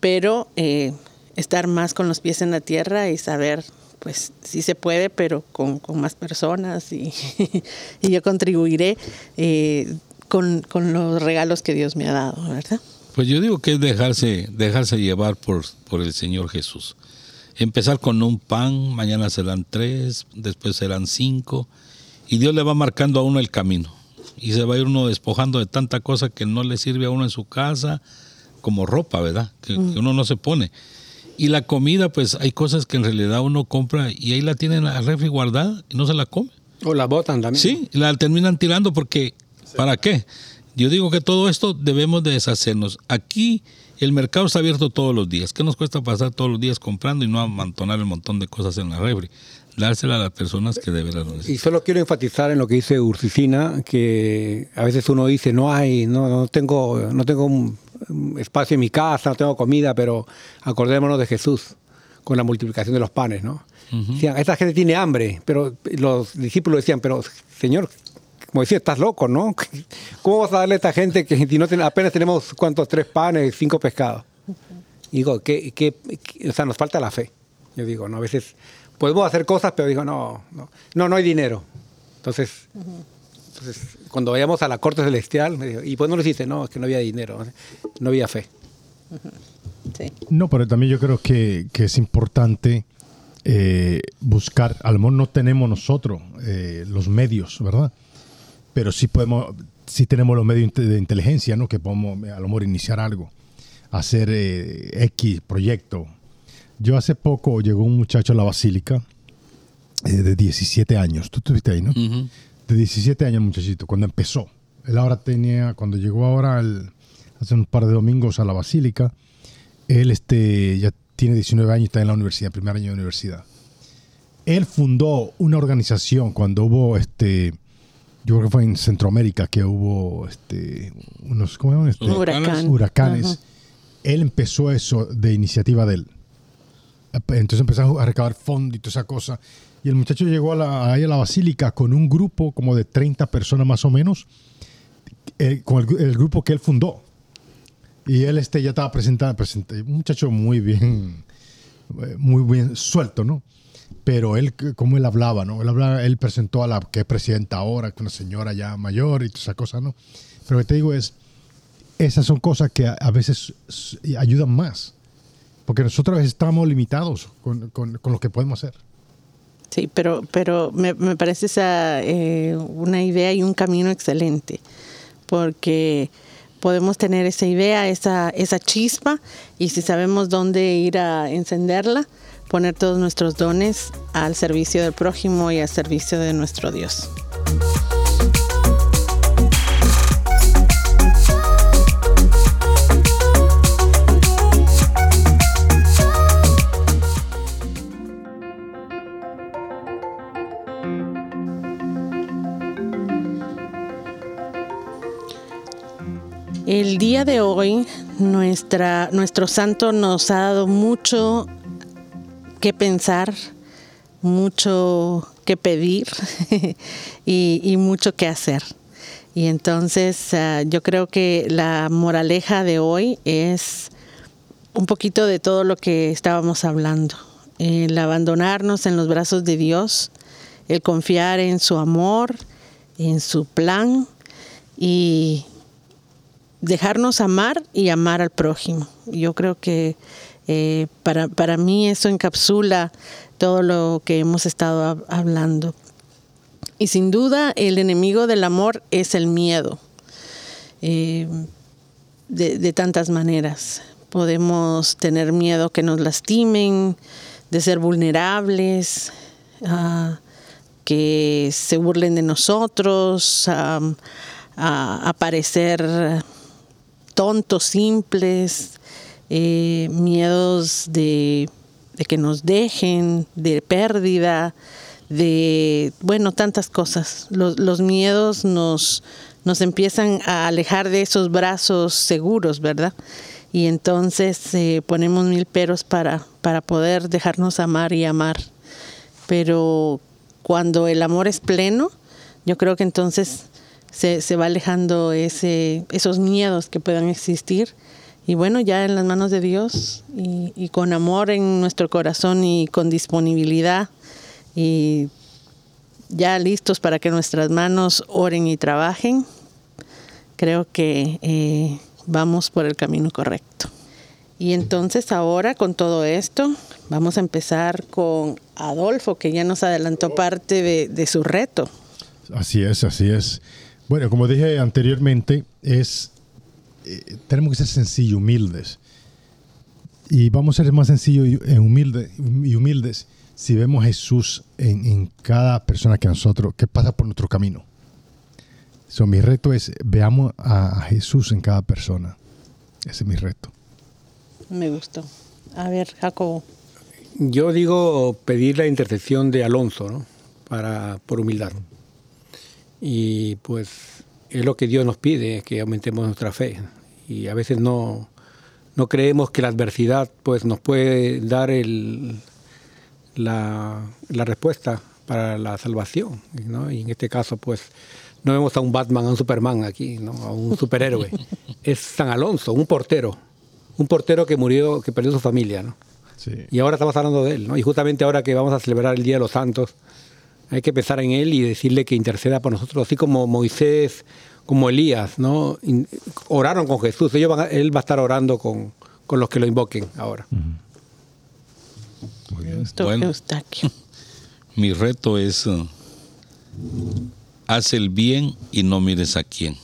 pero eh, estar más con los pies en la tierra y saber, pues sí se puede, pero con, más personas y, yo contribuiré eh, con, los regalos que Dios me ha dado, ¿verdad? Pues yo digo que es dejarse, dejarse llevar por, por el Señor Jesús. Empezar con un pan, mañana serán tres, después serán cinco, y Dios le va marcando a uno el camino. Y se va a ir uno despojando de tanta cosa que no le sirve a uno en su casa, como ropa, ¿verdad? Que, mm. uno no se pone. Y la comida, pues hay cosas que en realidad uno compra y ahí la tienen en la refri guardada y no se la come. O la botan también. Sí, la terminan tirando porque, ¿para qué? Yo digo que todo esto debemos de deshacernos. Aquí el mercado está abierto todos los días. ¿Qué nos cuesta pasar todos los días comprando y no amontonar el montón de cosas en la refri? Dársela a las personas que de verdad lo necesitan. Y solo quiero enfatizar en lo que dice Ursicina, que a veces uno dice, no hay, no, no tengo, no tengo un espacio en mi casa, no tengo comida, pero acordémonos de Jesús con la multiplicación de los panes, ¿no? esta gente tiene hambre, pero los discípulos decían, pero Señor, como decía, estás loco, ¿no? ¿Cómo vas a darle a esta gente que si no apenas tenemos cuántos, tres panes, cinco pescados? digo, que, o sea, nos falta la fe. Yo digo, ¿no? A veces podemos hacer cosas, pero digo, no, no, no, no hay dinero. Entonces, entonces, cuando vayamos a la corte celestial, me digo, y pues no lo hiciste, no, es que no había dinero, no había fe. Sí. No, pero también yo creo que, que es importante eh, buscar, a lo mejor no tenemos nosotros eh, los medios, ¿verdad? Pero sí podemos, sí tenemos los medios de inteligencia, ¿no? Que podemos a lo mejor iniciar algo, hacer eh, X proyecto. Yo hace poco llegó un muchacho a la basílica eh, de 17 años, tú estuviste ahí, ¿no? De 17 años muchachito, cuando empezó. Él ahora tenía, cuando llegó ahora hace un par de domingos a la basílica, él este, ya tiene 19 años y está en la universidad, primer año de universidad. Él fundó una organización cuando hubo este yo creo que fue en Centroamérica que hubo este, unos ¿cómo este? huracanes. Él empezó eso de iniciativa de él. Entonces empezó a recabar fondos y toda esa cosa. Y el muchacho llegó a la, ahí a la basílica con un grupo como de 30 personas más o menos, eh, con el, grupo que él fundó. Y él este, ya estaba presentando, un muchacho muy bien, eh, muy bien suelto, ¿no? Pero él, como él hablaba, ¿no? Él, hablaba, él presentó a la que es presidenta ahora, una señora ya mayor y toda esa cosa, ¿no? Pero lo que te digo es, esas son cosas que a, veces ayudan más, porque nosotros estamos limitados con, con, lo que podemos hacer. Sí, pero, pero me, me parece esa, eh, una idea y un camino excelente, porque podemos tener esa idea, esa, esa chispa, y si sabemos dónde ir a encenderla, poner todos nuestros dones al servicio del prójimo y al servicio de nuestro Dios. El día de hoy, nuestra, nuestro santo nos ha dado mucho que pensar, mucho que pedir y, mucho que hacer. Y entonces ah, yo creo que la moraleja de hoy es un poquito de todo lo que estábamos hablando. El abandonarnos en los brazos de Dios el confiar en su amor, en su plan y dejarnos amar y amar al prójimo. Yo creo que eh, para, para mí eso encapsula todo lo que hemos estado hablando. Y sin duda el enemigo del amor es el miedo, eh, de, tantas maneras. Podemos tener miedo que nos lastimen, de ser vulnerables, que se burlen de nosotros, a, parecer tontos, simples, eh, miedos de, que nos dejen, de pérdida, de, bueno, tantas cosas. Los, los miedos nos, nos empiezan a alejar de esos brazos seguros, ¿verdad? Y entonces eh, ponemos mil peros para, para poder dejarnos amar y amar. Pero cuando el amor es pleno, yo creo que entonces se, se va alejando ese, esos miedos que puedan existir. Y bueno, ya en las manos de Dios y, con amor en nuestro corazón y con disponibilidad y ya listos para que nuestras manos oren y trabajen, creo que eh, vamos por el camino correcto. Y entonces ahora con todo esto vamos a empezar con Adolfo, que ya nos adelantó parte de, su reto. Así es, así es. Bueno, como dije anteriormente, es eh, tenemos que ser sencillos, humildes. Y vamos a ser más sencillos y, eh, humildes, y humildes si vemos a Jesús en, cada persona que nosotros, que pasa por nuestro camino. So, mi reto es, veamos a, Jesús en cada persona. Ese es mi reto. Me gustó. A ver, Jacobo. Yo digo pedir la intercesión de Alonso, ¿no? Para, por humildad. Y pues es lo que Dios nos pide, que aumentemos nuestra fe. Y a veces no, no creemos que la adversidad pues, nos puede dar el, la, respuesta para la salvación. Y en este caso, pues, no vemos a un Batman, a un Superman aquí, ¿no? a un superhéroe. es San Alonso, un portero. Un portero que murió, que perdió su familia. ¿no? Y ahora estamos hablando de él. ¿no? Y justamente ahora que vamos a celebrar el Día de los Santos, hay que pensar en él y decirle que interceda por nosotros, así como Moisés, como Elías, ¿no? oraron con Jesús. Ellos él va a estar orando con, con los que lo invoquen ahora. Bueno, mi reto es, uh, haz el bien y no mires a quién.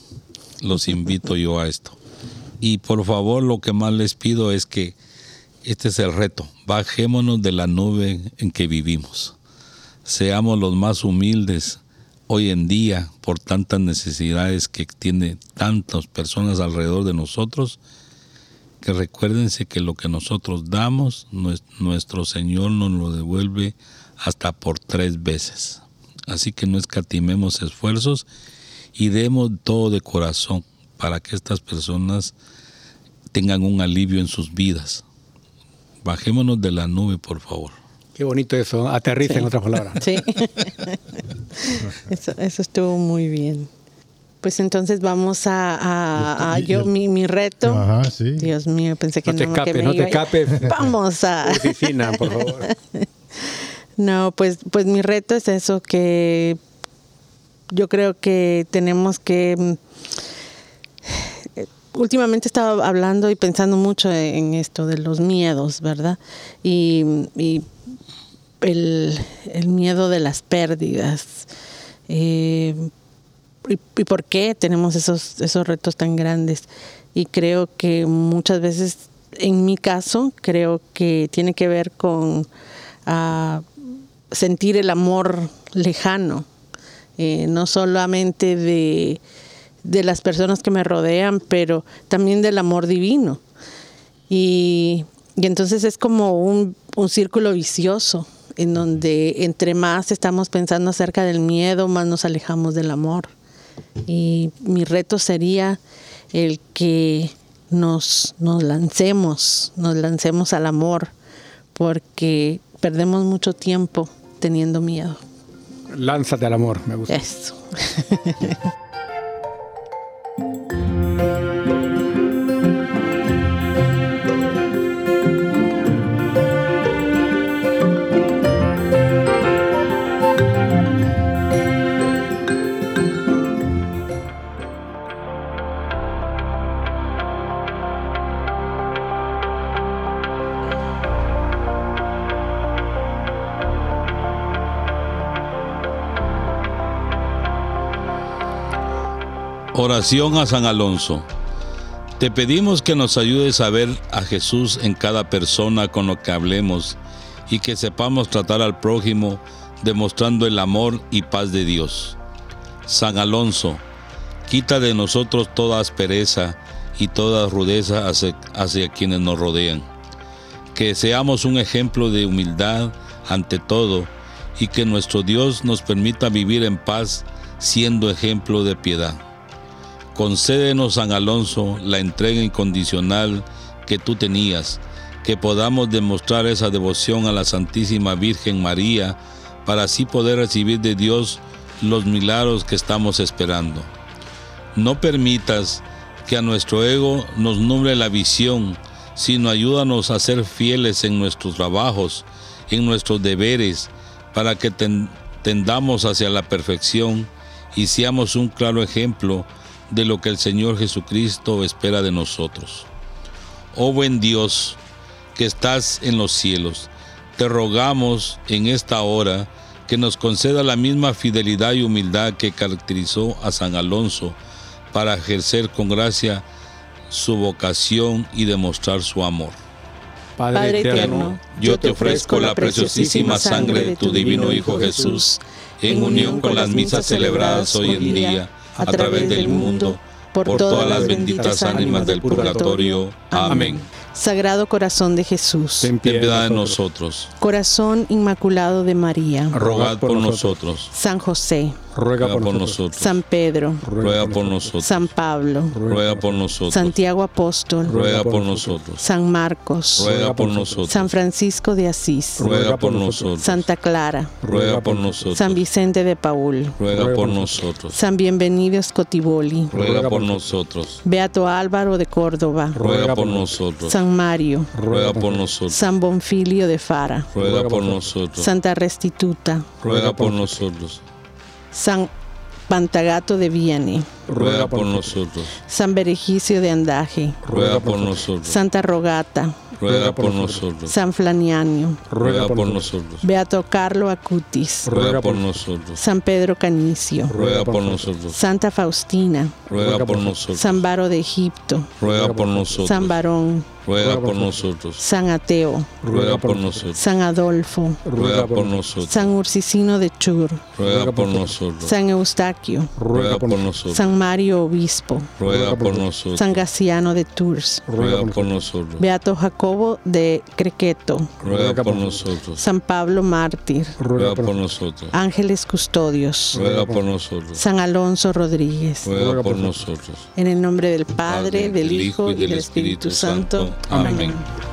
Los invito yo a esto. Y por favor, lo que más les pido es que este es el reto. Bajémonos de la nube en que vivimos. Seamos los más humildes hoy en día por tantas necesidades que tiene tantas personas alrededor de nosotros que recuérdense que lo que nosotros damos, nuestro Señor nos lo devuelve hasta por tres veces. Así que no escatimemos esfuerzos y demos todo de corazón para que estas personas tengan un alivio en sus vidas. Bajémonos de la nube, por favor. Qué bonito eso, aterriza en otras palabras. Sí, eso, eso estuvo muy bien. Pues entonces vamos a, yo mi, reto. Ajá, sí. Dios mío, pensé que no, te escapes, no te escapes. Vamos a oficina, por favor. No, pues pues mi reto es eso que yo creo que tenemos que mm, últimamente estaba hablando y pensando mucho en esto de los miedos, ¿verdad? Y, el, miedo de las pérdidas. Eh, y, por qué tenemos esos, esos retos tan grandes. Y creo que muchas veces, en mi caso, creo que tiene que ver con ah, sentir el amor lejano, eh, no solamente de, de las personas que me rodean, pero también del amor divino. Y, y entonces es como un, un círculo vicioso en donde entre más estamos pensando acerca del miedo, más nos alejamos del amor. Y mi reto sería el que nos, nos lancemos, nos lancemos al amor, porque perdemos mucho tiempo teniendo miedo. Lánzate al amor, me gusta. Eso. Oración a San Alonso. Te pedimos que nos ayudes a ver a Jesús en cada persona con lo que hablemos y que sepamos tratar al prójimo demostrando el amor y paz de Dios. San Alonso, quita de nosotros toda aspereza y toda rudeza hacia, hacia quienes nos rodean. Que seamos un ejemplo de humildad ante todo y que nuestro Dios nos permita vivir en paz siendo ejemplo de piedad. Concédenos, San Alonso, la entrega incondicional que tú tenías, que podamos demostrar esa devoción a la Santísima Virgen María, para así poder recibir de Dios los milagros que estamos esperando. No permitas que a nuestro ego nos nuble la visión, sino ayúdanos a ser fieles en nuestros trabajos, en nuestros deberes, para que tendamos hacia la perfección y seamos un claro ejemplo de lo que el Señor Jesucristo espera de nosotros. Oh buen Dios, que estás en los cielos, te rogamos en esta hora que nos conceda la misma fidelidad y humildad que caracterizó a San Alonso para ejercer con gracia su vocación y demostrar su amor. Padre, eterno, yo te ofrezco la preciosísima sangre de tu divino Hijo Jesús, en unión con las misas celebradas hoy en día a través del mundo, por todas las benditas ánimas del purgatorio. Amén. Sagrado Corazón de Jesús, ten piedad de nosotros. Corazón Inmaculado de María, rogad por nosotros. San José, ruega por nosotros. San Pedro, ruega por nosotros. San Pablo, ruega por nosotros. Santiago Apóstol, ruega por nosotros. San Marcos, ruega por nosotros. San Francisco de Asís, ruega por nosotros. Santa Clara, ruega por nosotros. San Vicente de Paul, ruega por nosotros. San Bienvenido Scotiboli, ruega por nosotros. Beato Álvaro de Córdoba, ruega por nosotros. San Mario, ruega por nosotros. San Bonfilio de Fara, ruega por nosotros. Santa Restituta, ruega por nosotros. San Pantagato de Vianney, ruega por nosotros. San Berejicio de Andaje, ruega por nosotros. Santa Rogata, ruega por nosotros. San Flanianio, ruega por nosotros. Beato Carlo Acutis, ruega por nosotros. San Pedro Canicio, ruega por nosotros. Santa Faustina, ruega por nosotros. San Baro de Egipto, ruega por nosotros. San Barón, ruega por nosotros. San Ateo, ruega por nosotros. San Adolfo, ruega por nosotros. San Ursicino de Chur, ruega por nosotros. San Eustaquio, ruega por nosotros. San Mario Obispo, ruega por nosotros. San Gaciano de Tours, ruega por nosotros. Beato Jacobo de Crequeto, ruega por nosotros. San Pablo Mártir, ruega por nosotros. Ángeles Custodios, ruega por nosotros. San Alonso Rodríguez, ruega por nosotros. En el nombre del Padre, del Hijo y del Espíritu Santo. amazing.